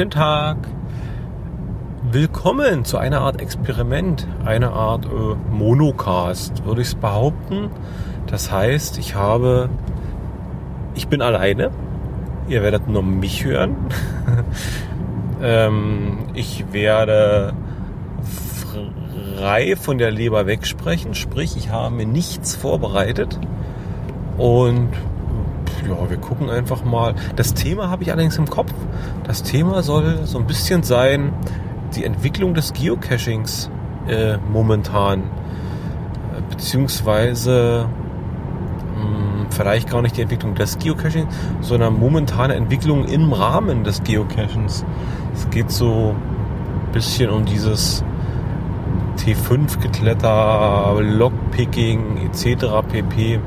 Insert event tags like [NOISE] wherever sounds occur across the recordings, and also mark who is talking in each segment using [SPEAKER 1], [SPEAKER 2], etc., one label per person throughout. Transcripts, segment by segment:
[SPEAKER 1] Guten Tag. Willkommen zu einer Art Experiment, einer Art äh, Monocast, würde ich es behaupten. Das heißt, ich habe, ich bin alleine. Ihr werdet nur mich hören. [LAUGHS] ähm, ich werde frei von der Leber wegsprechen, sprich, ich habe mir nichts vorbereitet und ja, wir gucken einfach mal. Das Thema habe ich allerdings im Kopf. Das Thema soll so ein bisschen sein, die Entwicklung des Geocachings äh, momentan. Beziehungsweise mh, hm, vielleicht gar nicht die Entwicklung des Geocaching, sondern momentane Entwicklung im Rahmen des Geocachings. Es geht so ein bisschen um dieses T5-Gekletter, Lockpicking etc. pp.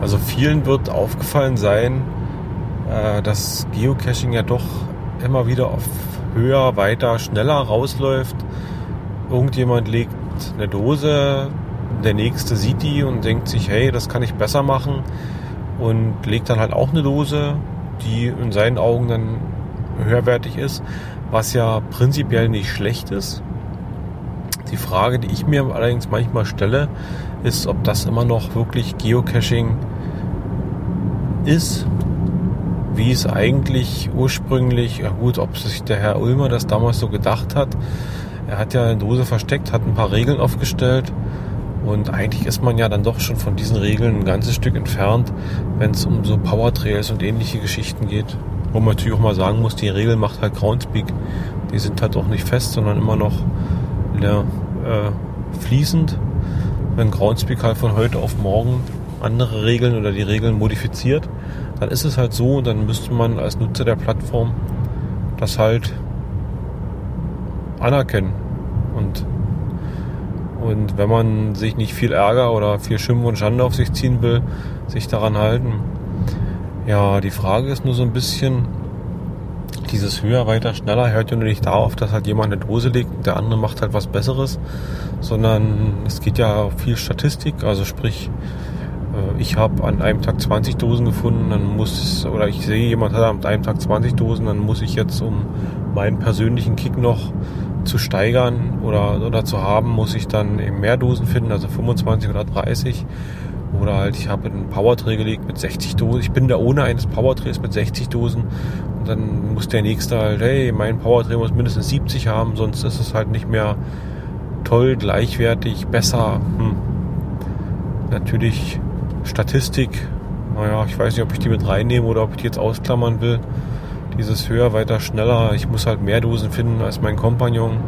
[SPEAKER 1] Also vielen wird aufgefallen sein, äh, dass Geocaching ja doch immer wieder auf höher, weiter, schneller rausläuft. Irgendjemand legt eine Dose, der nächste sieht die und denkt sich, hey, das kann ich besser machen und legt dann halt auch eine Dose, die in seinen Augen dann höherwertig ist, was ja prinzipiell nicht schlecht ist. Die Frage, die ich mir allerdings manchmal stelle, ist, ob das immer noch wirklich Geocaching ist, wie es eigentlich ursprünglich, ja gut, ob sich der Herr Ulmer das damals so gedacht hat. Er hat ja eine Dose versteckt, hat ein paar Regeln aufgestellt und eigentlich ist man ja dann doch schon von diesen Regeln ein ganzes Stück entfernt, wenn es um so Powertrails und ähnliche Geschichten geht. Wo man natürlich auch mal sagen muss, die Regel macht halt Groundspeak. Die sind halt auch nicht fest, sondern immer noch ja, äh, fließend. Wenn Groundspeak halt von heute auf morgen andere Regeln oder die Regeln modifiziert, dann ist es halt so und dann müsste man als Nutzer der Plattform das halt anerkennen. Und, und wenn man sich nicht viel Ärger oder viel Schimpf und Schande auf sich ziehen will, sich daran halten. Ja, die Frage ist nur so ein bisschen, dieses höher, weiter, schneller hört ja nur nicht darauf, dass halt jemand eine Dose legt und der andere macht halt was Besseres, sondern es geht ja viel Statistik, also sprich, äh, ich habe an einem Tag 20 Dosen gefunden, dann muss, oder ich sehe, jemand hat an einem Tag 20 Dosen, dann muss ich jetzt, um meinen persönlichen Kick noch zu steigern oder, oder zu haben, muss ich dann eben mehr Dosen finden, also 25 oder 30. Oder halt, ich habe einen Powertray gelegt mit 60 Dosen. Ich bin da ohne eines Powertrays mit 60 Dosen. Und dann muss der nächste halt, hey, mein Powertray muss mindestens 70 haben, sonst ist es halt nicht mehr toll, gleichwertig, besser. Hm. Natürlich Statistik, naja, ich weiß nicht, ob ich die mit reinnehme oder ob ich die jetzt ausklammern will. Dieses höher, weiter, schneller. Ich muss halt mehr Dosen finden als mein Kompagnon.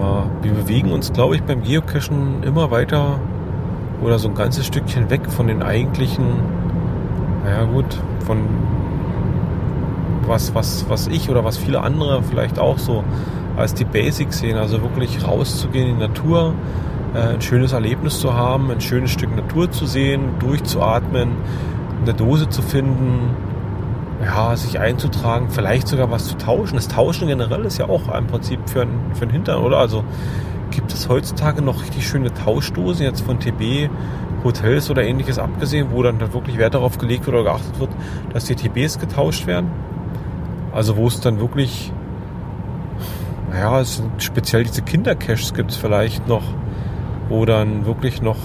[SPEAKER 1] Ja, wir bewegen uns, glaube ich, beim Geocachen immer weiter oder so ein ganzes Stückchen weg von den eigentlichen, naja gut, von was, was, was ich oder was viele andere vielleicht auch so als die Basics sehen. Also wirklich rauszugehen in die Natur, äh, ein schönes Erlebnis zu haben, ein schönes Stück Natur zu sehen, durchzuatmen, eine Dose zu finden, ja, sich einzutragen, vielleicht sogar was zu tauschen. Das Tauschen generell ist ja auch im Prinzip für, ein, für einen Hintern, oder? Also gibt es heutzutage noch richtig schöne Tauschdosen, jetzt von TB, Hotels oder ähnliches abgesehen, wo dann wirklich Wert darauf gelegt wird oder geachtet wird, dass die TBs getauscht werden. Also wo es dann wirklich, naja, es sind speziell diese Kindercaches gibt es vielleicht noch, wo dann wirklich noch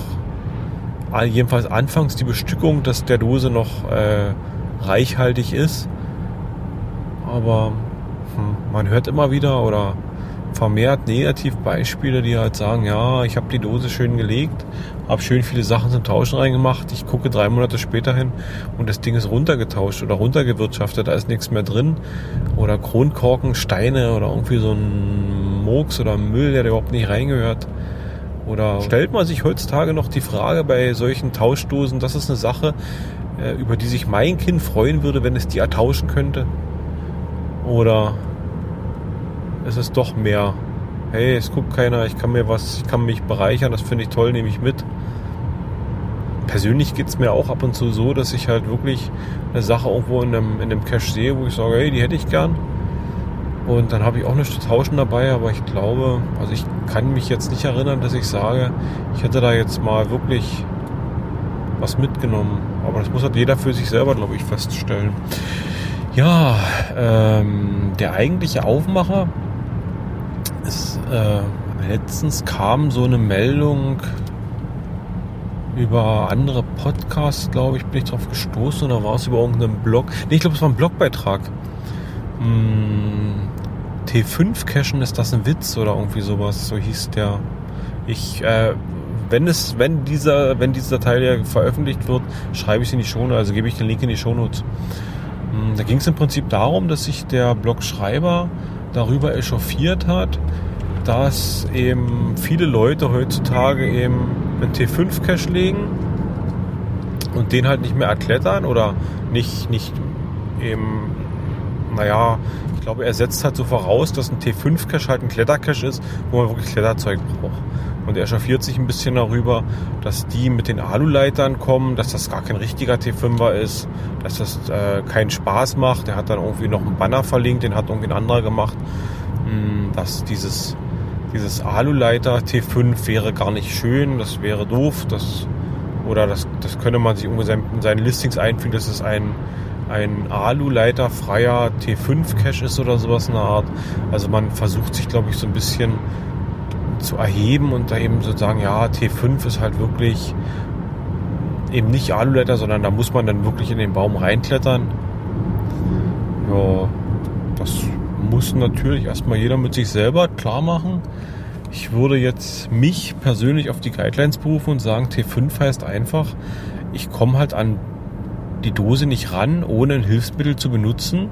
[SPEAKER 1] jedenfalls anfangs die Bestückung des, der Dose noch äh, reichhaltig ist. Aber hm, man hört immer wieder oder vermehrt Negativbeispiele, die halt sagen, ja, ich habe die Dose schön gelegt, habe schön viele Sachen zum Tauschen reingemacht, ich gucke drei Monate später hin und das Ding ist runtergetauscht oder runtergewirtschaftet, da ist nichts mehr drin. Oder Kronkorken, Steine oder irgendwie so ein Murks oder Müll, der da überhaupt nicht reingehört. Oder stellt man sich heutzutage noch die Frage bei solchen Tauschdosen, das ist eine Sache, über die sich mein Kind freuen würde, wenn es die ertauschen könnte? Oder ist es doch mehr, hey, es guckt keiner, ich kann mir was, ich kann mich bereichern, das finde ich toll, nehme ich mit. Persönlich geht es mir auch ab und zu so, dass ich halt wirklich eine Sache irgendwo in einem, in einem Cache sehe, wo ich sage, hey, die hätte ich gern. Und dann habe ich auch nichts zu tauschen dabei, aber ich glaube, also ich kann mich jetzt nicht erinnern, dass ich sage, ich hätte da jetzt mal wirklich was mitgenommen. Aber das muss halt jeder für sich selber, glaube ich, feststellen. Ja, ähm, der eigentliche Aufmacher ist, äh, letztens kam so eine Meldung über andere Podcasts, glaube ich, bin ich drauf gestoßen oder war es über irgendeinen Blog? Nee, ich glaube, es war ein Blogbeitrag. Hm, T5 Cachen, ist das ein Witz oder irgendwie sowas? So hieß der. Ich, äh, wenn es, wenn dieser, wenn dieser Teil ja veröffentlicht wird, schreibe ich es in die Shownotes, also gebe ich den Link in die Shownotes. Hm, da ging es im Prinzip darum, dass sich der Blogschreiber darüber echauffiert hat, dass eben viele Leute heutzutage eben einen T5-Cache legen und den halt nicht mehr erklettern oder nicht, nicht eben, naja, ich glaube, er setzt halt so voraus, dass ein T5-Cache halt ein Klettercache ist, wo man wirklich Kletterzeug braucht. Und er echauffiert sich ein bisschen darüber, dass die mit den Aluleitern kommen, dass das gar kein richtiger T5er ist, dass das äh, keinen Spaß macht. Er hat dann irgendwie noch einen Banner verlinkt, den hat irgendwie ein anderer gemacht, hm, dass dieses, dieses Aluleiter T5 wäre gar nicht schön, das wäre doof, das, oder das, das könnte man sich in seinen Listings einfügen, dass es ein, ein Aluleiter-freier T5-Cache ist oder sowas in der Art. Also man versucht sich, glaube ich, so ein bisschen zu erheben und da eben sozusagen, ja, T5 ist halt wirklich eben nicht Aluleiter, sondern da muss man dann wirklich in den Baum reinklettern. Ja, das muss natürlich erstmal jeder mit sich selber klar machen. Ich würde jetzt mich persönlich auf die Guidelines berufen und sagen, T5 heißt einfach, ich komme halt an die Dose nicht ran, ohne ein Hilfsmittel zu benutzen.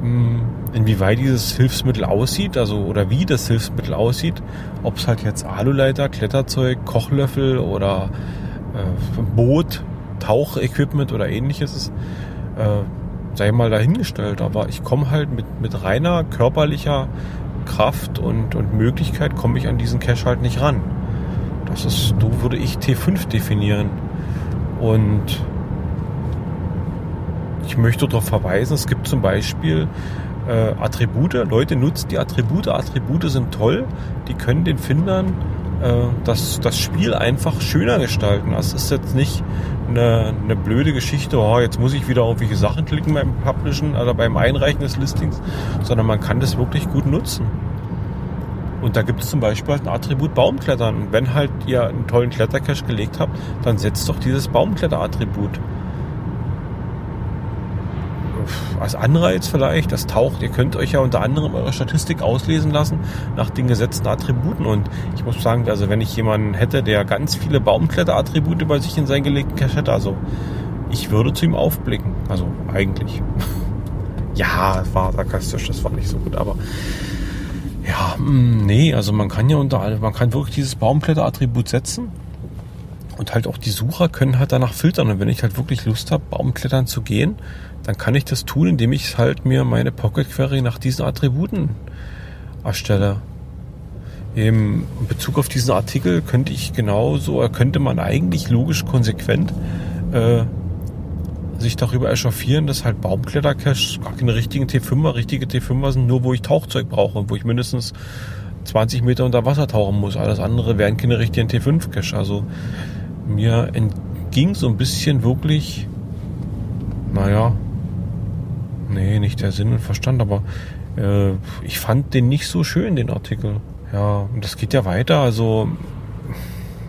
[SPEAKER 1] Hm, inwieweit dieses Hilfsmittel aussieht, also oder wie das Hilfsmittel aussieht, ob es halt jetzt Aluleiter, Kletterzeug, Kochlöffel oder äh, Boot, Tauchequipment oder ähnliches ist, äh, sei mal dahingestellt. Aber ich komme halt mit, mit reiner körperlicher Kraft und, und Möglichkeit komme ich an diesen Cache halt nicht ran. Das ist, so würde ich T5 definieren. Und ich möchte darauf verweisen, es gibt zum Beispiel äh, Attribute, Leute nutzen die Attribute, Attribute sind toll, die können den Findern äh, das, das Spiel einfach schöner gestalten. Das ist jetzt nicht eine, eine blöde Geschichte, oh, jetzt muss ich wieder irgendwelche Sachen klicken beim Publishen oder beim Einreichen des Listings, sondern man kann das wirklich gut nutzen. Und da gibt es zum Beispiel halt ein Attribut Baumklettern. Und wenn halt ihr einen tollen Klettercache gelegt habt, dann setzt doch dieses Baumkletter-Attribut als Anreiz vielleicht, das taucht, ihr könnt euch ja unter anderem eure Statistik auslesen lassen nach den gesetzten Attributen. Und ich muss sagen, also wenn ich jemanden hätte, der ganz viele Baumkletter-Attribute bei sich in seinen gelegten Cache hätte, also ich würde zu ihm aufblicken. Also eigentlich. [LAUGHS] ja, war sarkastisch, das war nicht so gut, aber ja, mm, nee, also man kann ja unter man kann wirklich dieses Baumkletter-Attribut setzen und halt auch die Sucher können halt danach filtern. Und wenn ich halt wirklich Lust habe, Baumklettern zu gehen, dann kann ich das tun, indem ich halt mir meine Pocket Query nach diesen Attributen erstelle. In Bezug auf diesen Artikel könnte ich genauso, könnte man eigentlich logisch konsequent äh, sich darüber echauffieren, dass halt Baumklettercaches gar keine richtigen T5er, richtige T5er sind, nur wo ich Tauchzeug brauche und wo ich mindestens 20 Meter unter Wasser tauchen muss. Alles andere wären keine richtigen T5-Cache. Also mir entging so ein bisschen wirklich, naja, Nee, nicht der Sinn und Verstand, aber äh, ich fand den nicht so schön, den Artikel. Ja, und das geht ja weiter, also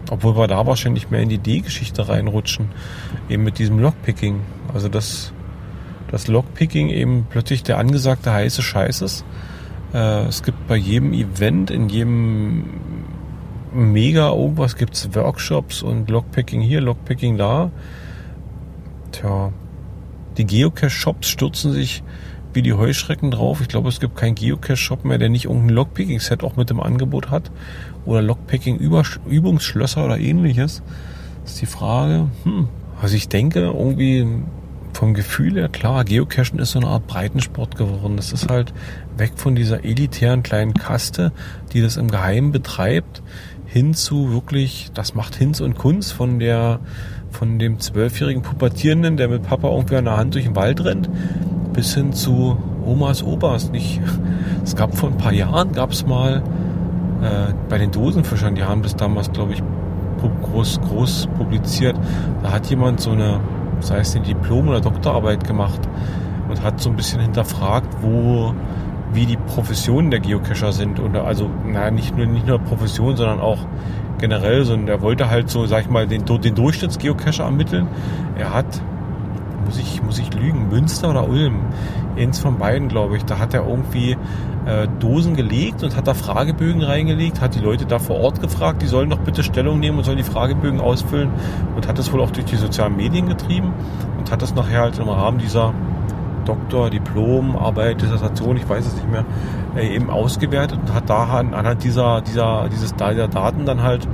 [SPEAKER 1] obwohl wir da wahrscheinlich mehr in die D-Geschichte reinrutschen, eben mit diesem Lockpicking. Also dass das Lockpicking eben plötzlich der angesagte heiße Scheiß ist. Äh, es gibt bei jedem Event, in jedem Mega irgendwas gibt's Workshops und Lockpicking hier, Lockpicking da. Tja, die Geocache-Shops stürzen sich wie die Heuschrecken drauf. Ich glaube, es gibt keinen Geocache-Shop mehr, der nicht irgendein Lockpicking-Set auch mit dem Angebot hat. Oder Lockpicking-Übungsschlösser oder ähnliches. Das ist die Frage. Hm. Also ich denke, irgendwie vom Gefühl her, klar, Geocachen ist so eine Art Breitensport geworden. Das ist halt weg von dieser elitären kleinen Kaste, die das im Geheimen betreibt, hin zu wirklich, das macht Hinz und Kunst von der von dem zwölfjährigen Pubertierenden, der mit Papa irgendwie an der Hand durch den Wald rennt, bis hin zu Omas Opas. Nicht. [LAUGHS] Es gab vor ein paar Jahren, gab es mal äh, bei den Dosenfischern, die haben das damals, glaube ich, groß, groß publiziert. Da hat jemand so eine, sei es eine Diplom- oder Doktorarbeit gemacht, und hat so ein bisschen hinterfragt, wo, wie die Professionen der Geocacher sind. Und also, na, nicht nur, nicht nur Profession, sondern auch generell, sondern er wollte halt so, sag ich mal, den, den Durchschnittsgeocacher ermitteln. Er hat, muss ich, muss ich lügen, Münster oder Ulm, eins von beiden, glaube ich, da hat er irgendwie äh, Dosen gelegt und hat da Fragebögen reingelegt, hat die Leute da vor Ort gefragt, die sollen doch bitte Stellung nehmen und sollen die Fragebögen ausfüllen und hat das wohl auch durch die sozialen Medien getrieben und hat das nachher halt im Rahmen dieser Doktor, Diplom, Arbeit, Dissertation, ich weiß es nicht mehr, äh, eben ausgewertet und hat da anhand dieser, dieser, dieses, dieser Daten dann halt,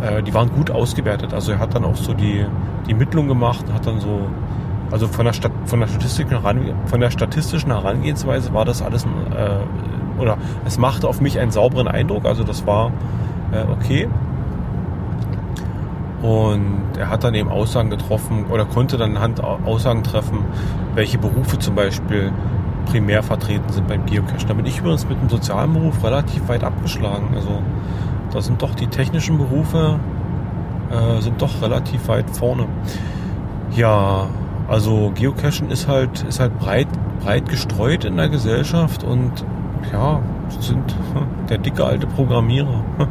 [SPEAKER 1] äh, die waren gut ausgewertet. Also er hat dann auch so die, die Mittlung gemacht, hat dann so, also von der, Stat von der, statistischen, von der statistischen Herangehensweise war das alles, äh, oder es machte auf mich einen sauberen Eindruck, also das war äh, okay. Und er hat dann eben Aussagen getroffen oder konnte dann Hand Aussagen treffen, welche Berufe zum Beispiel primär vertreten sind beim Geocachen. Da bin ich übrigens mit dem sozialen Beruf relativ weit abgeschlagen. Also da sind doch die technischen Berufe äh, sind doch relativ weit vorne. Ja, also Geocachen ist halt ist halt breit breit gestreut in der Gesellschaft und ja sind [LAUGHS] der dicke alte Programmierer. [LAUGHS]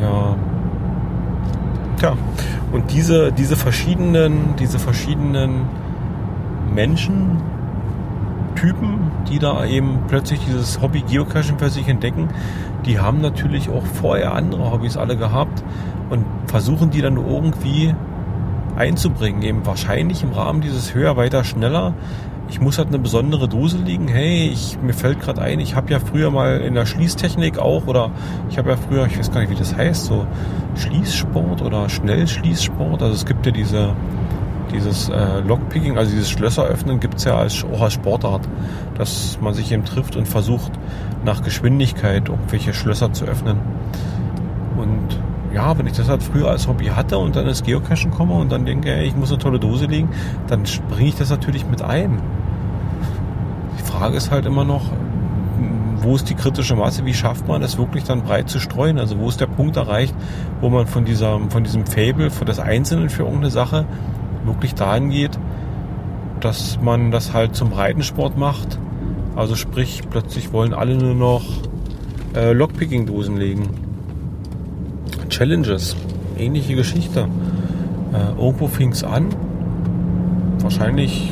[SPEAKER 1] ja, Tja, und diese, diese verschiedenen, diese verschiedenen Menschen, Typen, die da eben plötzlich dieses Hobby Geocaching für sich entdecken, die haben natürlich auch vorher andere Hobbys alle gehabt und versuchen die dann irgendwie einzubringen, eben wahrscheinlich im Rahmen dieses höher, weiter, schneller ich muss halt eine besondere Dose liegen. Hey, ich, mir fällt gerade ein, ich habe ja früher mal in der Schließtechnik auch oder ich habe ja früher, ich weiß gar nicht, wie das heißt, so Schließsport oder Schnellschließsport. Also es gibt ja diese dieses äh, Lockpicking, also dieses Schlösseröffnen gibt es ja als, auch als Sportart, dass man sich eben trifft und versucht nach Geschwindigkeit irgendwelche Schlösser zu öffnen. Und ja, wenn ich das halt früher als Hobby hatte und dann ins Geocachen komme und dann denke, ey, ich muss eine tolle Dose liegen, dann bringe ich das natürlich mit ein. Die Frage ist halt immer noch, wo ist die kritische Masse? Wie schafft man es wirklich dann breit zu streuen? Also wo ist der Punkt erreicht, wo man von dieser, von diesem Fable, von das Einzelnen für irgendeine Sache wirklich dahin geht, dass man das halt zum Breitensport macht. Also sprich, plötzlich wollen alle nur noch äh, Lockpicking-Dosen legen. Challenges, ähnliche Geschichte. Äh, irgendwo fing es an. Wahrscheinlich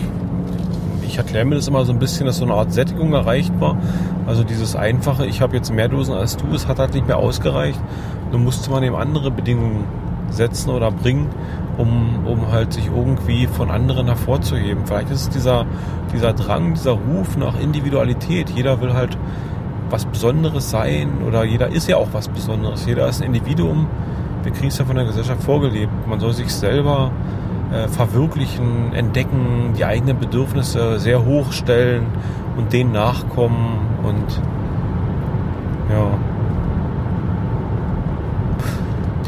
[SPEAKER 1] ich erkläre mir das immer so ein bisschen, dass so eine Art Sättigung erreicht war. Also dieses einfache, ich habe jetzt mehr Dosen als du, es hat halt nicht mehr ausgereicht. Nun musste man eben andere Bedingungen setzen oder bringen, um, um halt sich irgendwie von anderen hervorzuheben. Vielleicht ist es dieser, dieser Drang, dieser Ruf nach Individualität. Jeder will halt was Besonderes sein oder jeder ist ja auch was Besonderes. Jeder ist ein Individuum. Wir kriegen es ja von der Gesellschaft vorgelebt. Man soll sich selber äh, verwirklichen, entdecken, die eigenen Bedürfnisse sehr hoch stellen und denen nachkommen und ja.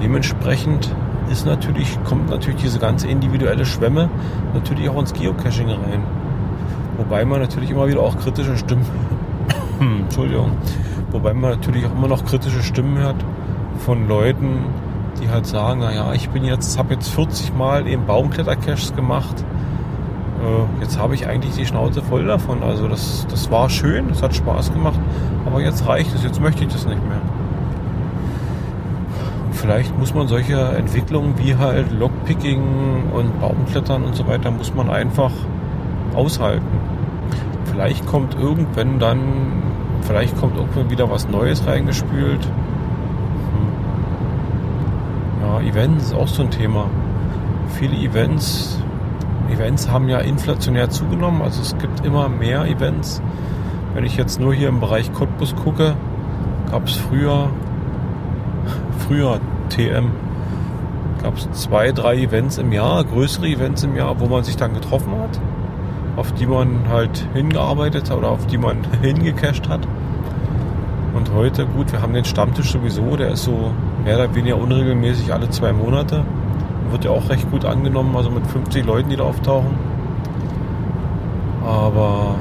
[SPEAKER 1] Dementsprechend ist natürlich, kommt natürlich diese ganze individuelle Schwemme natürlich auch ins Geocaching rein. Wobei man natürlich immer wieder auch kritische Stimmen, Entschuldigung, wobei man natürlich auch immer noch kritische Stimmen hört von Leuten, die halt sagen, naja, ich bin jetzt, habe jetzt 40 Mal eben Baumklettercaches gemacht. Äh, jetzt habe ich eigentlich die Schnauze voll davon. Also das, das war schön, das hat Spaß gemacht, aber jetzt reicht es, jetzt möchte ich das nicht mehr. Und vielleicht muss man solche Entwicklungen wie halt Lockpicking und Baumklettern und so weiter, muss man einfach aushalten. Vielleicht kommt irgendwann dann, vielleicht kommt irgendwann wieder was Neues reingespült Events ist auch so ein Thema. Viele Events, Events haben ja inflationär zugenommen, also es gibt immer mehr Events. Wenn ich jetzt nur hier im Bereich Cottbus gucke, gab es früher, [LAUGHS] früher TM, gab es zwei, drei Events im Jahr, größere Events im Jahr, wo man sich dann getroffen hat, auf die man halt hingearbeitet hat oder auf die man [LAUGHS] hingecached hat. Und heute, gut, wir haben den Stammtisch sowieso, der ist so mehr oder weniger unregelmäßig alle zwei Monate. Wird ja auch recht gut angenommen, also mit 50 Leuten, die da auftauchen. Aber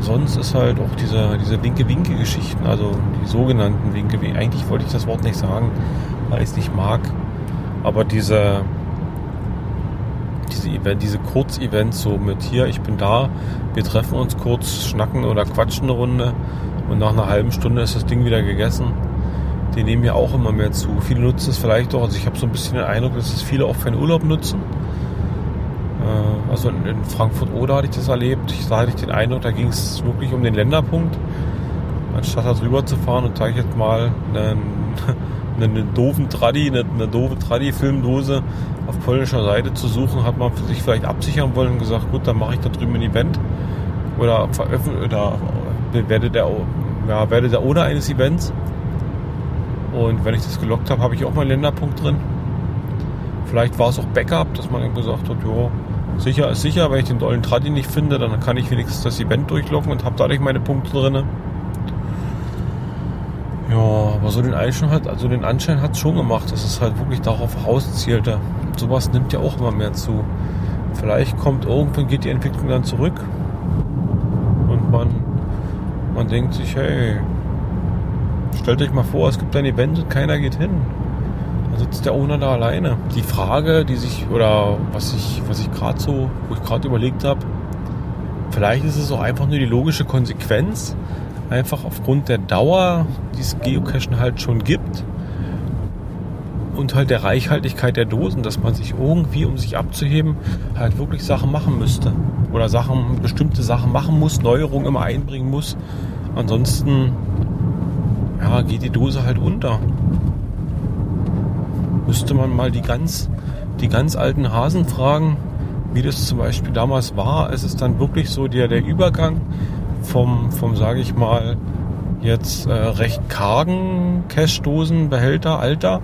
[SPEAKER 1] sonst ist halt auch diese, diese Winke-Winke-Geschichten, also die sogenannten Winke-Winke, eigentlich wollte ich das Wort nicht sagen, weil ich es nicht mag, aber diese, diese Event, diese Kurzevents so mit hier, ich bin da, wir treffen uns kurz, schnacken oder quatschen eine Runde und nach einer halben Stunde ist das Ding wieder gegessen. Die nehmen ja auch immer mehr zu. Viele nutzen es vielleicht auch, also ich habe so ein bisschen den Eindruck, dass es viele auch für den Urlaub nutzen. Äh, also in Frankfurt oder hatte ich das erlebt. Da hatte ich den Eindruck, da ging es wirklich um den Länderpunkt. Anstatt da drüber zu fahren und sage ich jetzt mal einen, einen doofen Tradi, eine, eine doofe Tradi-Filmdose auf polnischer Seite zu suchen, hat man sich vielleicht absichern wollen und gesagt, gut, dann mache ich da drüben ein Event oder oder werde der, ja, werde der Owner eines Events. Und wenn ich das gelockt habe, habe ich auch meinen Länderpunkt drin. Vielleicht war es auch Backup, dass man gesagt hat, jo, sicher ist sicher, wenn ich den dollen Tradi nicht finde, dann kann ich wenigstens das Event durchlocken und habe dadurch meine Punkte drin. Ja, aber so den Anschein hat, also den Anschein hat es schon gemacht, dass es halt wirklich darauf rauszielte. Sowas nimmt ja auch immer mehr zu. Vielleicht kommt irgendwann geht die Entwicklung dann zurück und man, man denkt sich, hey, stellt euch mal vor, es gibt ein Event und keiner geht hin. Dann sitzt der Owner da alleine. Die Frage, die sich, oder was ich, was ich gerade so, wo ich gerade überlegt habe, vielleicht ist es auch einfach nur die logische Konsequenz, einfach aufgrund der Dauer, die es Geocachen halt schon gibt und halt der Reichhaltigkeit der Dosen, dass man sich irgendwie, um sich abzuheben, halt wirklich Sachen machen müsste. Oder Sachen, bestimmte Sachen machen muss, Neuerungen immer einbringen muss. Ansonsten ja, geht die Dose halt unter. Müsste man mal die ganz, die ganz alten Hasen fragen, wie das zum Beispiel damals war. Es ist dann wirklich so der, der Übergang vom, vom sage ich mal, jetzt äh, recht kargen Cash-Dosenbehälter, Alter,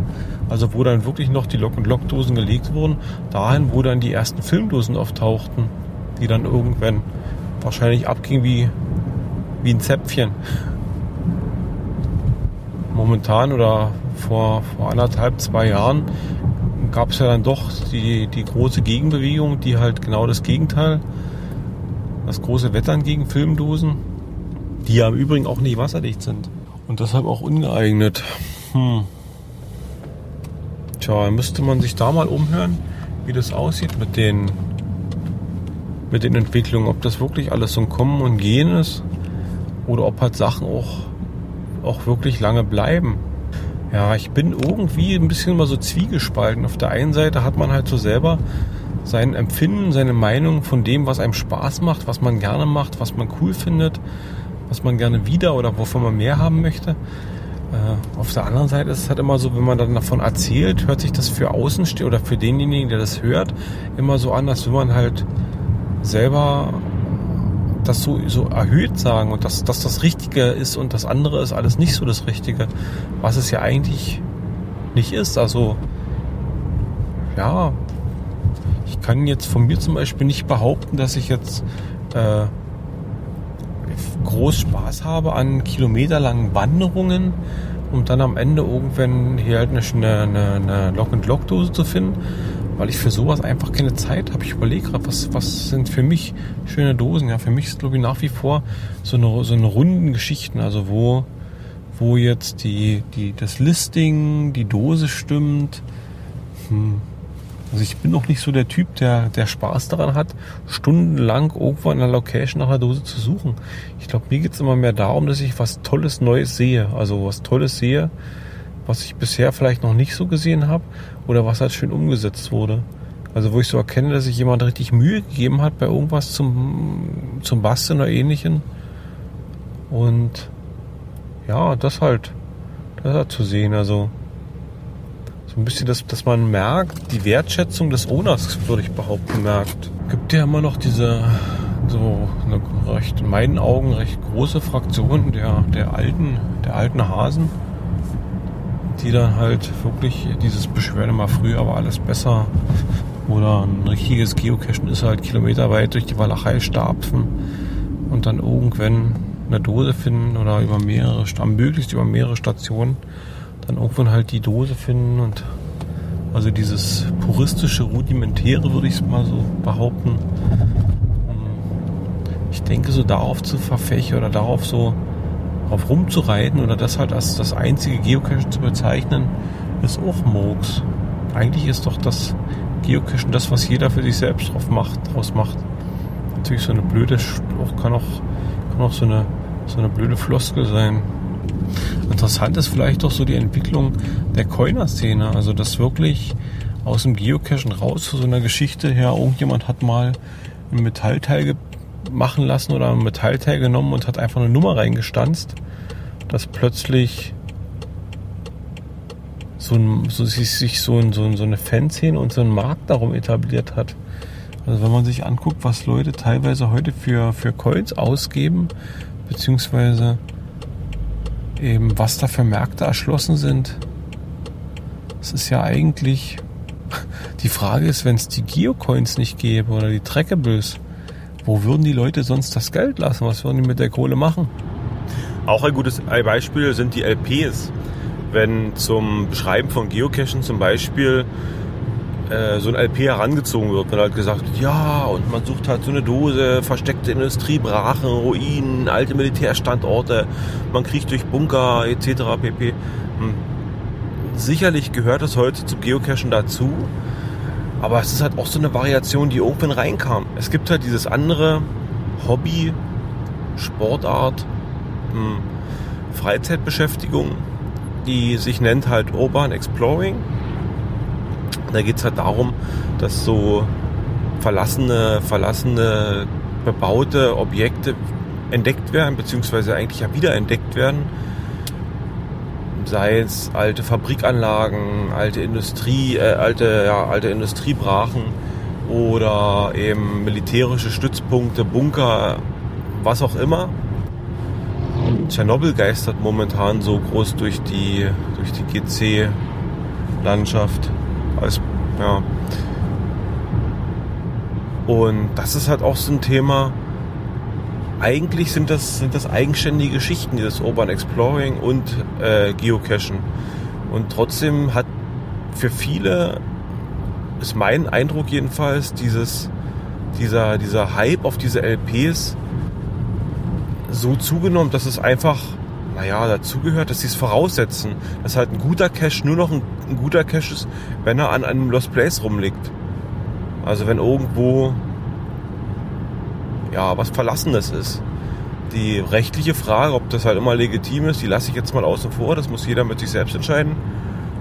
[SPEAKER 1] also wo dann wirklich noch die Lock- und Lockdosen gelegt wurden, dahin, wo dann die ersten Filmdosen auftauchten, die dann irgendwann wahrscheinlich abgingen wie, wie ein Zäpfchen. Momentan oder vor, vor anderthalb, zwei Jahren gab es ja dann doch die, die große Gegenbewegung, die halt genau das Gegenteil das große Wettern gegen Filmdosen, die ja im Übrigen auch nicht wasserdicht sind und deshalb auch ungeeignet. Hm. Tja, müsste man sich da mal umhören, wie das aussieht mit den mit den Entwicklungen, ob das wirklich alles so ein Kommen und Gehen ist oder ob halt Sachen auch, auch wirklich lange bleiben. Ja, ich bin irgendwie ein bisschen immer so zwiegespalten. Auf der einen Seite hat man halt so selber sein Empfinden, seine Meinung von dem, was einem Spaß macht, was man gerne macht, was man cool findet, was man gerne wieder oder wovon man mehr haben möchte. Äh, auf der anderen Seite ist es halt immer so, wenn man dann davon erzählt, hört sich das für Außenstehende oder für denjenigen, der das hört, immer so an, als wenn man halt selber das so, so erhöht sagen und dass, dass das Richtige ist und das andere ist alles nicht so das Richtige, was es ja eigentlich nicht ist. Also ja, ich kann jetzt von mir zum Beispiel nicht behaupten, dass ich jetzt äh, groß Spaß habe an kilometerlangen Wanderungen, um dann am Ende irgendwann hier halt eine, eine, eine Lock-and-Lock-Dose zu finden, weil ich für sowas einfach keine Zeit habe. Ich überlege gerade, was, was sind für mich schöne Dosen? Ja, für mich ist glaube ich nach wie vor so eine, so eine runden Geschichten, also wo, wo jetzt die, die, das Listing, die Dose stimmt. Hm also ich bin noch nicht so der Typ, der, der Spaß daran hat, stundenlang irgendwo in einer Location nach einer Dose zu suchen. Ich glaube, mir geht es immer mehr darum, dass ich was Tolles Neues sehe. Also was Tolles sehe, was ich bisher vielleicht noch nicht so gesehen habe oder was halt schön umgesetzt wurde. Also wo ich so erkenne, dass sich jemand richtig Mühe gegeben hat bei irgendwas zum, zum Basteln oder ähnlichem. Und ja, das halt, das halt zu sehen. Also so ein bisschen, dass, dass man merkt, die Wertschätzung des Owners, würde ich behaupten, merkt. Gibt ja immer noch diese, so eine recht, in meinen Augen recht große Fraktion der, der alten, der alten Hasen, die dann halt wirklich dieses Beschwerde mal früher war alles besser oder ein richtiges Geocachen ist halt kilometerweit durch die Walachei stapfen und dann irgendwann eine Dose finden oder über mehrere, möglichst über mehrere Stationen dann irgendwann halt die Dose finden und also dieses puristische, rudimentäre würde ich es mal so behaupten. Ich denke so darauf zu verfächen oder darauf so drauf rumzureiten oder das halt als das einzige Geocache zu bezeichnen, ist auch Murks. Eigentlich ist doch das Geocachen das, was jeder für sich selbst drauf macht, draus macht. Natürlich so eine blöde, kann auch, kann auch so eine, so eine blöde Floskel sein. Interessant ist vielleicht auch so die Entwicklung der Coiner-Szene. Also, dass wirklich aus dem Geocachen raus so einer Geschichte her, irgendjemand hat mal ein Metallteil machen lassen oder ein Metallteil genommen und hat einfach eine Nummer reingestanzt, dass plötzlich so, ein, so sich so, ein, so, ein, so eine Fanszene und so ein Markt darum etabliert hat. Also wenn man sich anguckt, was Leute teilweise heute für, für Coins ausgeben, beziehungsweise eben was da für Märkte erschlossen sind, es ist ja eigentlich [LAUGHS] die Frage ist, wenn es die Geocoins nicht gäbe oder die Trackables, wo würden die Leute sonst das Geld lassen? Was würden die mit der Kohle machen?
[SPEAKER 2] Auch ein gutes Beispiel sind die LPs. Wenn zum Beschreiben von Geocachen zum Beispiel äh, so ein LP herangezogen wird, wird halt gesagt, ja, und man sucht halt so eine Dose, versteckte Industriebrachen, Ruinen, alte Militärstandorte, man kriegt durch Bunker etc. pp. Hm. Sicherlich gehört das heute zum Geocachen dazu, aber es ist halt auch so eine Variation, die irgendwann reinkam. Es gibt halt dieses andere Hobby, Sportart, hm, Freizeitbeschäftigung, die sich nennt halt Urban Exploring. Da geht es halt darum, dass so verlassene, verlassene, bebaute Objekte entdeckt werden, beziehungsweise eigentlich ja wieder entdeckt werden sei es alte Fabrikanlagen, alte Industrie, äh, alte, ja, alte Industriebrachen oder eben militärische Stützpunkte, Bunker, was auch immer. Tschernobyl geistert momentan so groß durch die, durch die GC-Landschaft. Als, ja. Und das ist halt auch so ein Thema, eigentlich sind das, sind das eigenständige Geschichten, dieses Urban Exploring und äh, Geocachen. Und trotzdem hat für viele, ist mein Eindruck jedenfalls, dieses, dieser, dieser Hype auf diese LPs so zugenommen, dass es einfach, naja, dazugehört, dass sie es voraussetzen, dass halt ein guter Cache nur noch ein, ein guter Cache ist, wenn er an einem Lost Place rumliegt. Also wenn irgendwo ja, was Verlassenes ist. Die rechtliche Frage, ob das halt immer legitim ist, die lasse ich jetzt mal außen vor. Das muss jeder mit sich selbst entscheiden,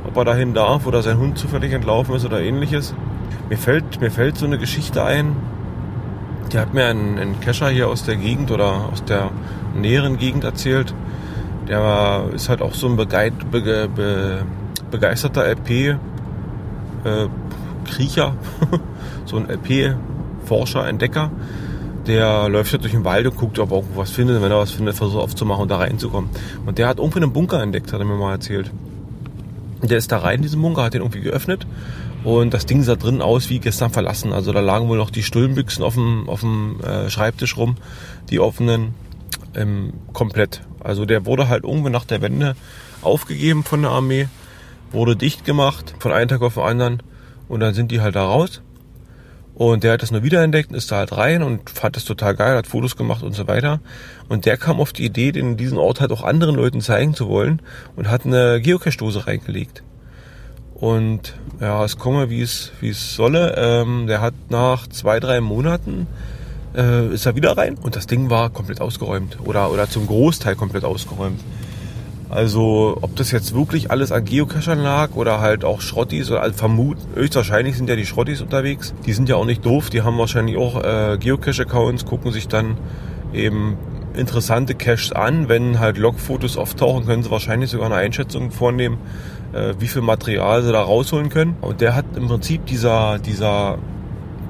[SPEAKER 2] ob er dahin darf oder sein Hund zufällig entlaufen ist oder ähnliches. Mir fällt, mir fällt so eine Geschichte ein, die hat mir ein, ein Kescher hier aus der Gegend oder aus der näheren Gegend erzählt. Der ist halt auch so ein begeit, be, be, begeisterter LP-Kriecher, äh, [LAUGHS] so ein LP-Forscher, Entdecker der läuft halt durch den Wald und guckt, ob er irgendwo was findet. wenn er was findet, versucht aufzumachen und da reinzukommen. Und der hat irgendwie einen Bunker entdeckt, hat er mir mal erzählt. Der ist da rein in diesen Bunker, hat den irgendwie geöffnet und das Ding sah drin aus wie gestern verlassen. Also da lagen wohl noch die Stullenbüchsen auf dem, auf dem äh, Schreibtisch rum, die offenen, ähm, komplett. Also der wurde halt irgendwann nach der Wende aufgegeben von der Armee, wurde dicht gemacht von einem Tag auf den anderen und dann sind die halt da raus und der hat das nur wiederentdeckt und ist da halt rein und fand das total geil, hat Fotos gemacht und so weiter. Und der kam auf die Idee, den diesen Ort halt auch anderen Leuten zeigen zu wollen und hat eine Geocache-Dose reingelegt. Und ja, es komme, wie es, wie es solle. Ähm, der hat nach zwei, drei Monaten äh, ist er wieder rein und das Ding war komplett ausgeräumt oder, oder zum Großteil komplett ausgeräumt. Also ob das jetzt wirklich alles an Geocachern lag oder halt auch Schrottis, oder also vermuten, höchstwahrscheinlich sind ja die Schrottis unterwegs. Die sind ja auch nicht doof, die haben wahrscheinlich auch äh, Geocache-Accounts, gucken sich dann eben interessante Caches an. Wenn halt Logfotos auftauchen, können sie wahrscheinlich sogar eine Einschätzung vornehmen, äh, wie viel Material sie da rausholen können. Und der hat im Prinzip dieser, dieser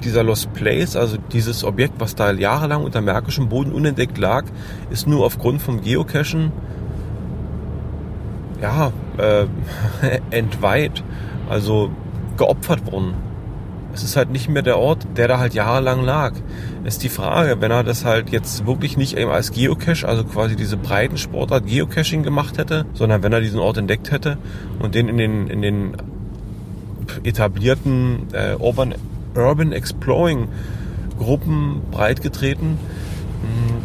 [SPEAKER 2] dieser Lost Place, also dieses Objekt, was da jahrelang unter märkischem Boden unentdeckt lag, ist nur aufgrund vom Geocachen ja, äh, [LAUGHS] entweiht, also geopfert worden. Es ist halt nicht mehr der Ort, der da halt jahrelang lag. Ist die Frage, wenn er das halt jetzt wirklich nicht eben als Geocache, also quasi diese breiten Sportart Geocaching gemacht hätte, sondern wenn er diesen Ort entdeckt hätte und den in den, in den etablierten äh, Urban, Urban Exploring Gruppen breitgetreten.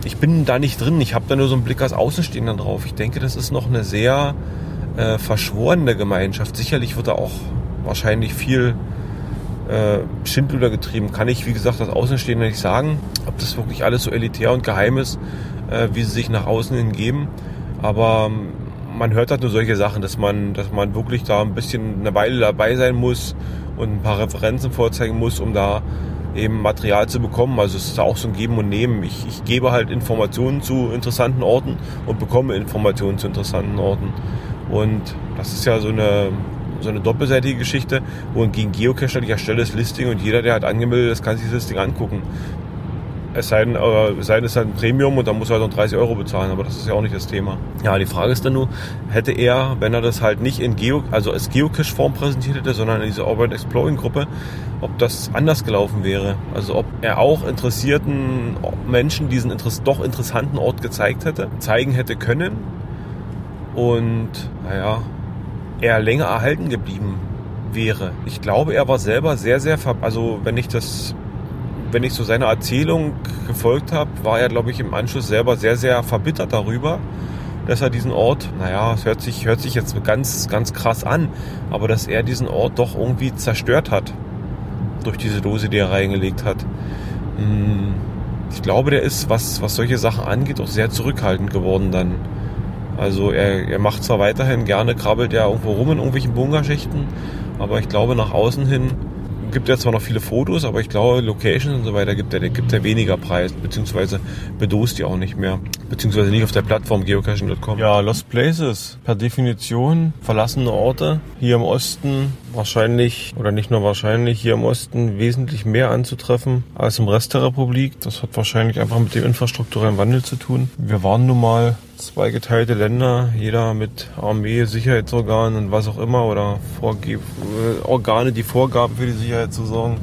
[SPEAKER 2] Ich bin da nicht drin, ich habe da nur so einen Blick als Außenstehender drauf. Ich denke, das ist noch eine sehr äh, verschworene Gemeinschaft. Sicherlich wird da auch wahrscheinlich viel äh, Schindluder getrieben. Kann ich, wie gesagt, als Außenstehender nicht sagen, ob das wirklich alles so elitär und geheim ist, äh, wie sie sich nach außen hin geben. Aber ähm, man hört halt nur solche Sachen, dass man, dass man wirklich da ein bisschen eine Weile dabei sein muss und ein paar Referenzen vorzeigen muss, um da eben Material zu bekommen. Also es ist auch so ein Geben und Nehmen. Ich, ich gebe halt Informationen zu interessanten Orten und bekomme Informationen zu interessanten Orten. Und das ist ja so eine, so eine doppelseitige Geschichte, wo gegen Geocacher ich erstelle das Listing und jeder, der halt angemeldet ist, kann sich das Listing angucken. Es sei denn, äh, es sei denn, es ist halt ein Premium und dann muss er halt noch 30 Euro bezahlen, aber das ist ja auch nicht das Thema. Ja, die Frage ist dann nur, hätte er, wenn er das halt nicht in Geo, also als Geocache-Form präsentiert hätte, sondern in dieser Urban Exploring-Gruppe, ob das anders gelaufen wäre. Also ob er auch interessierten Menschen diesen doch interessanten Ort gezeigt hätte, zeigen hätte können und, naja, er länger erhalten geblieben wäre. Ich glaube, er war selber sehr, sehr, also wenn ich das wenn ich so seiner Erzählung gefolgt habe, war er, glaube ich, im Anschluss selber sehr, sehr verbittert darüber, dass er diesen Ort, naja, es hört sich, hört sich jetzt ganz, ganz krass an, aber dass er diesen Ort doch irgendwie zerstört hat. Durch diese Dose, die er reingelegt hat. Hm, ich glaube, der ist, was, was solche Sachen angeht, auch sehr zurückhaltend geworden dann. Also er, er macht zwar weiterhin gerne, krabbelt er irgendwo rum in irgendwelchen Bunkerschichten, aber ich glaube, nach außen hin gibt ja zwar noch viele Fotos, aber ich glaube, Locations und so weiter gibt er, gibt er weniger Preis, beziehungsweise bedost die auch nicht mehr, beziehungsweise nicht auf der Plattform geocaching.com.
[SPEAKER 1] Ja, Lost Places, per Definition verlassene Orte. Hier im Osten wahrscheinlich, oder nicht nur wahrscheinlich, hier im Osten wesentlich mehr anzutreffen als im Rest der Republik. Das hat wahrscheinlich einfach mit dem infrastrukturellen Wandel zu tun. Wir waren nun mal zwei geteilte Länder, jeder mit Armee, Sicherheitsorganen und was auch immer oder Vorge äh, Organe, die Vorgaben für die Sicherheit zu sorgen.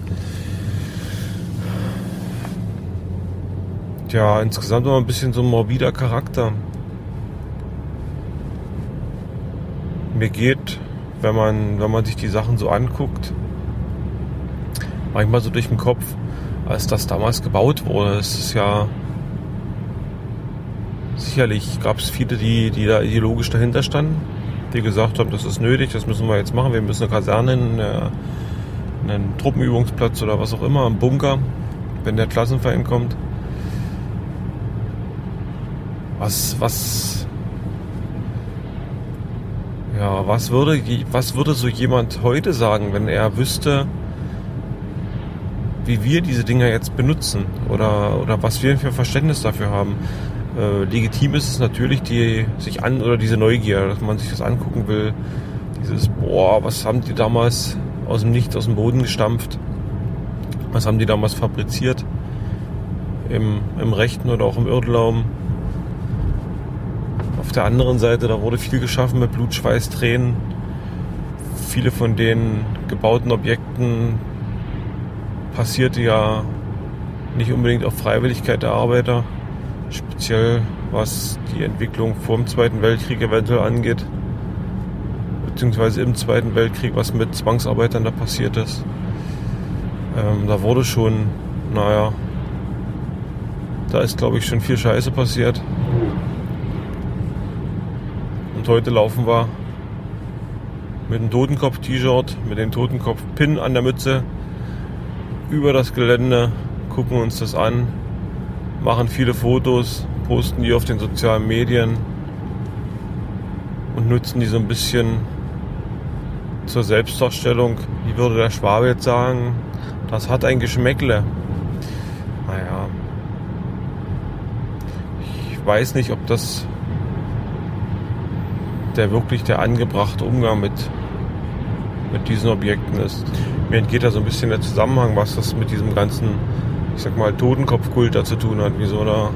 [SPEAKER 1] Tja, insgesamt immer ein bisschen so ein morbider Charakter. Mir geht, wenn man, wenn man sich die Sachen so anguckt, manchmal so durch den Kopf, als das damals gebaut wurde. Es ist ja sicherlich gab es viele, die, die da ideologisch dahinter standen, die gesagt haben, das ist nötig, das müssen wir jetzt machen, wir müssen eine Kaserne, eine, einen Truppenübungsplatz oder was auch immer, einen Bunker, wenn der Klassenverein kommt. Was, was, ja, was würde, was würde so jemand heute sagen, wenn er wüsste, wie wir diese Dinger jetzt benutzen oder, oder was wir für Verständnis dafür haben? Äh, legitim ist es natürlich, die sich an oder diese Neugier, dass man sich das angucken will. Dieses, boah, was haben die damals aus dem Nichts, aus dem Boden gestampft? Was haben die damals fabriziert? Im, im rechten oder auch im Irrlaum. Auf der anderen Seite, da wurde viel geschaffen mit Blut, Schweiß, Tränen. Viele von den gebauten Objekten passierte ja nicht unbedingt auf Freiwilligkeit der Arbeiter, speziell was die Entwicklung vor dem Zweiten Weltkrieg eventuell angeht, beziehungsweise im Zweiten Weltkrieg, was mit Zwangsarbeitern da passiert ist. Ähm, da wurde schon, naja, da ist glaube ich schon viel Scheiße passiert. Und heute laufen wir mit dem Totenkopf-T-Shirt, mit dem Totenkopf-Pin an der Mütze über das Gelände, gucken uns das an, machen viele Fotos, posten die auf den sozialen Medien und nutzen die so ein bisschen zur Selbstdarstellung. Wie würde der Schwabe jetzt sagen? Das hat ein Geschmäckle. Naja. Ich weiß nicht, ob das der wirklich der angebrachte Umgang mit, mit diesen Objekten ist. Mir entgeht da so ein bisschen der Zusammenhang, was das mit diesem ganzen ich sag mal, Totenkopfkult da zu tun hat, wieso da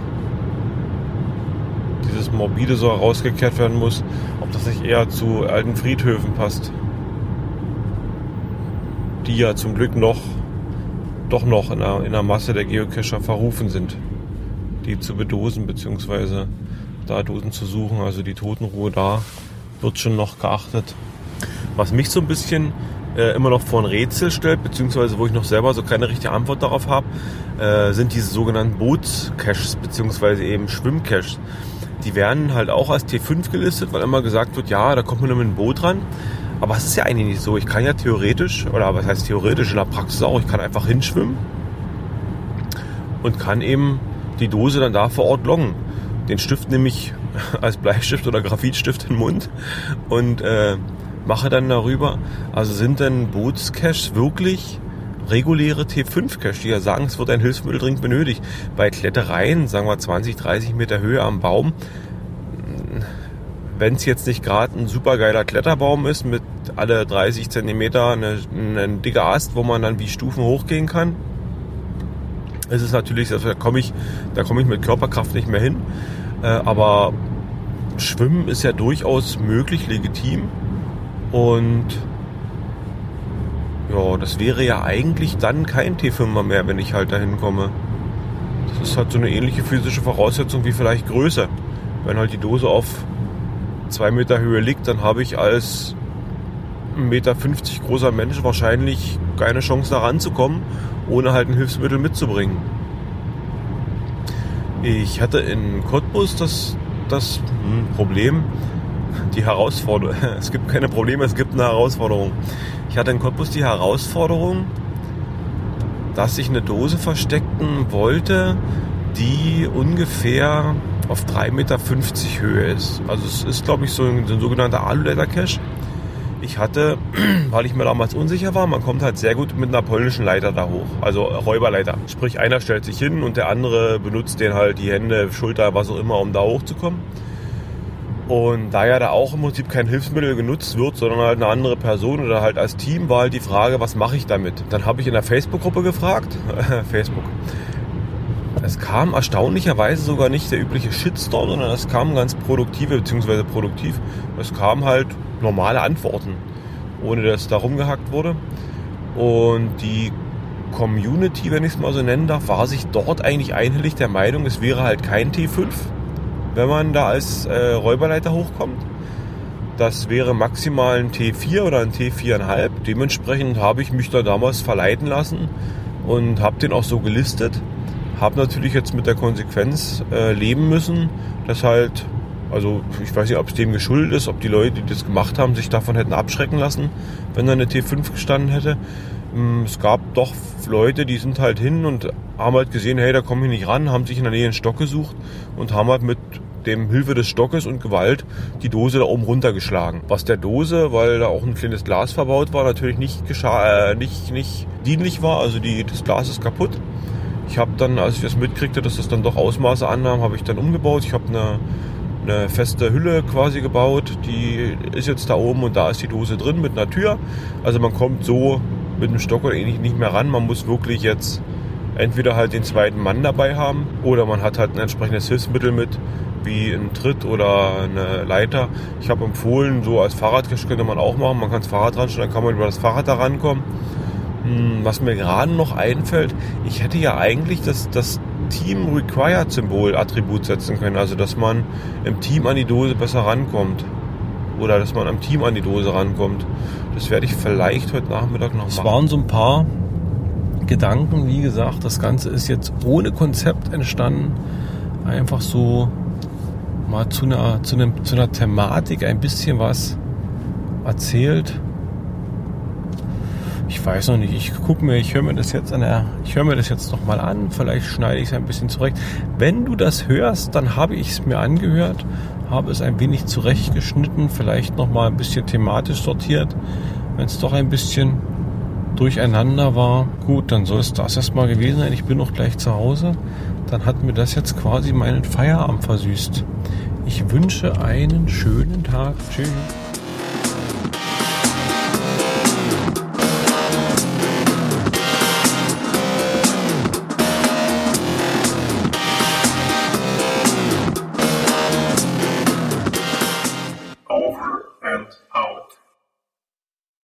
[SPEAKER 1] dieses Morbide so herausgekehrt werden muss, ob das nicht eher zu alten Friedhöfen passt, die ja zum Glück noch, doch noch in der, in der Masse der Geocacher verrufen sind, die zu bedosen bzw. da Dosen zu suchen, also die Totenruhe da wird schon noch geachtet. Was mich so ein bisschen äh, immer noch vor ein Rätsel stellt, beziehungsweise wo ich noch selber so keine richtige Antwort darauf habe, äh, sind diese sogenannten Bootscaches, beziehungsweise eben Schwimmcaches. Die werden halt auch als T5 gelistet, weil immer gesagt wird, ja, da kommt man mit dem Boot ran.
[SPEAKER 2] Aber es ist ja eigentlich nicht so. Ich kann ja theoretisch, oder was heißt theoretisch in der Praxis auch, ich kann einfach hinschwimmen und kann eben die Dose dann da vor Ort loggen. Den Stift nehme ich [LAUGHS] als Bleistift oder Graphitstift in den Mund und äh, mache dann darüber. Also sind denn Bootscaches wirklich reguläre T5-Cache, die ja sagen, es wird ein Hilfsmittel dringend benötigt. Bei Klettereien, sagen wir 20, 30 Meter Höhe am Baum, wenn es jetzt nicht gerade ein supergeiler Kletterbaum ist, mit alle 30 Zentimeter ein dicker Ast, wo man dann wie Stufen hochgehen kann, ist es natürlich, da komme ich, da komme ich mit Körperkraft nicht mehr hin. Äh, aber Schwimmen ist ja durchaus möglich, legitim. Und ja, das wäre ja eigentlich dann kein T5er mehr, wenn ich halt dahin komme. Das ist halt so eine ähnliche physische Voraussetzung wie vielleicht Größe. Wenn halt die Dose auf zwei Meter Höhe liegt, dann habe ich als 1,50 Meter großer Mensch wahrscheinlich keine Chance da ranzukommen, ohne halt ein Hilfsmittel mitzubringen. Ich hatte in Cottbus das, das hm, Problem, die Herausforderung. [LAUGHS] Es gibt keine Probleme, es gibt eine Herausforderung. Ich hatte in Cottbus die Herausforderung, dass ich eine Dose verstecken wollte, die ungefähr auf 3,50 Meter Höhe ist. Also es ist, glaube ich, so ein, so ein sogenannter Alu-Leather-Cache. Ich hatte, [CLEARS THROAT] weil ich mir damals unsicher war, man kommt halt sehr gut mit einer polnischen Leiter da hoch, also Räuberleiter. Sprich, einer stellt sich hin und der andere benutzt den halt die Hände, Schulter, was auch immer, um da hochzukommen. Und da ja da auch im Prinzip kein Hilfsmittel genutzt wird, sondern halt eine andere Person oder halt als Team, war halt die Frage, was mache ich damit? Dann habe ich in der Facebook-Gruppe gefragt, [LAUGHS] Facebook, es kam erstaunlicherweise sogar nicht der übliche Shitstorm, sondern es kamen ganz produktive, beziehungsweise produktiv, es kamen halt normale Antworten, ohne dass da rumgehackt wurde. Und die Community, wenn ich es mal so nennen darf, war sich dort eigentlich einhellig der Meinung, es wäre halt kein T5, wenn man da als äh, Räuberleiter hochkommt. Das wäre maximal ein T4 oder ein T4,5. Dementsprechend habe ich mich da damals verleiten lassen und habe den auch so gelistet habe natürlich jetzt mit der Konsequenz äh, leben müssen, dass halt, also ich weiß nicht, ob es dem geschuldet ist, ob die Leute, die das gemacht haben, sich davon hätten abschrecken lassen, wenn da eine T5 gestanden hätte. Ähm, es gab doch Leute, die sind halt hin und haben halt gesehen, hey, da komme ich nicht ran, haben sich in der Nähe einen Stock gesucht und haben halt mit dem Hilfe des Stockes und Gewalt die Dose da oben runtergeschlagen. Was der Dose, weil da auch ein kleines Glas verbaut war, natürlich nicht, äh, nicht, nicht dienlich war. Also die, das Glas ist kaputt. Ich habe dann, als ich das mitkriegte, dass das dann doch Ausmaße annahm, habe ich dann umgebaut. Ich habe eine, eine feste Hülle quasi gebaut. Die ist jetzt da oben und da ist die Dose drin mit einer Tür. Also man kommt so mit einem Stock oder ähnlich nicht mehr ran. Man muss wirklich jetzt entweder halt den zweiten Mann dabei haben oder man hat halt ein entsprechendes Hilfsmittel mit, wie ein Tritt oder eine Leiter. Ich habe empfohlen, so als Fahrradcache könnte man auch machen. Man kann das Fahrrad ranstellen, dann kann man über das Fahrrad da rankommen. Hm, was mir gerade noch einfällt, ich hätte ja eigentlich das, das Team Required Symbol Attribut setzen können, also dass man im Team an die Dose besser rankommt. Oder dass man am Team an die Dose rankommt. Das werde ich vielleicht heute Nachmittag noch machen.
[SPEAKER 1] Es waren so ein paar Gedanken, wie gesagt, das Ganze ist jetzt ohne Konzept entstanden. Einfach so mal zu einer, zu, einem, zu einer Thematik ein bisschen was erzählt ich weiß noch nicht. Ich gucke mir, ich höre mir das jetzt an der, ich höre mir das jetzt noch mal an. Vielleicht schneide ich es ein bisschen zurecht. Wenn du das hörst, dann habe ich es mir angehört, habe es ein wenig zurechtgeschnitten, vielleicht noch mal ein bisschen thematisch sortiert. Wenn es doch ein bisschen durcheinander war, gut, dann soll es das erstmal gewesen sein. Ich bin noch gleich zu Hause. Dann hat mir das jetzt quasi meinen Feierabend versüßt. Ich wünsche einen schönen Tag. Tschüss.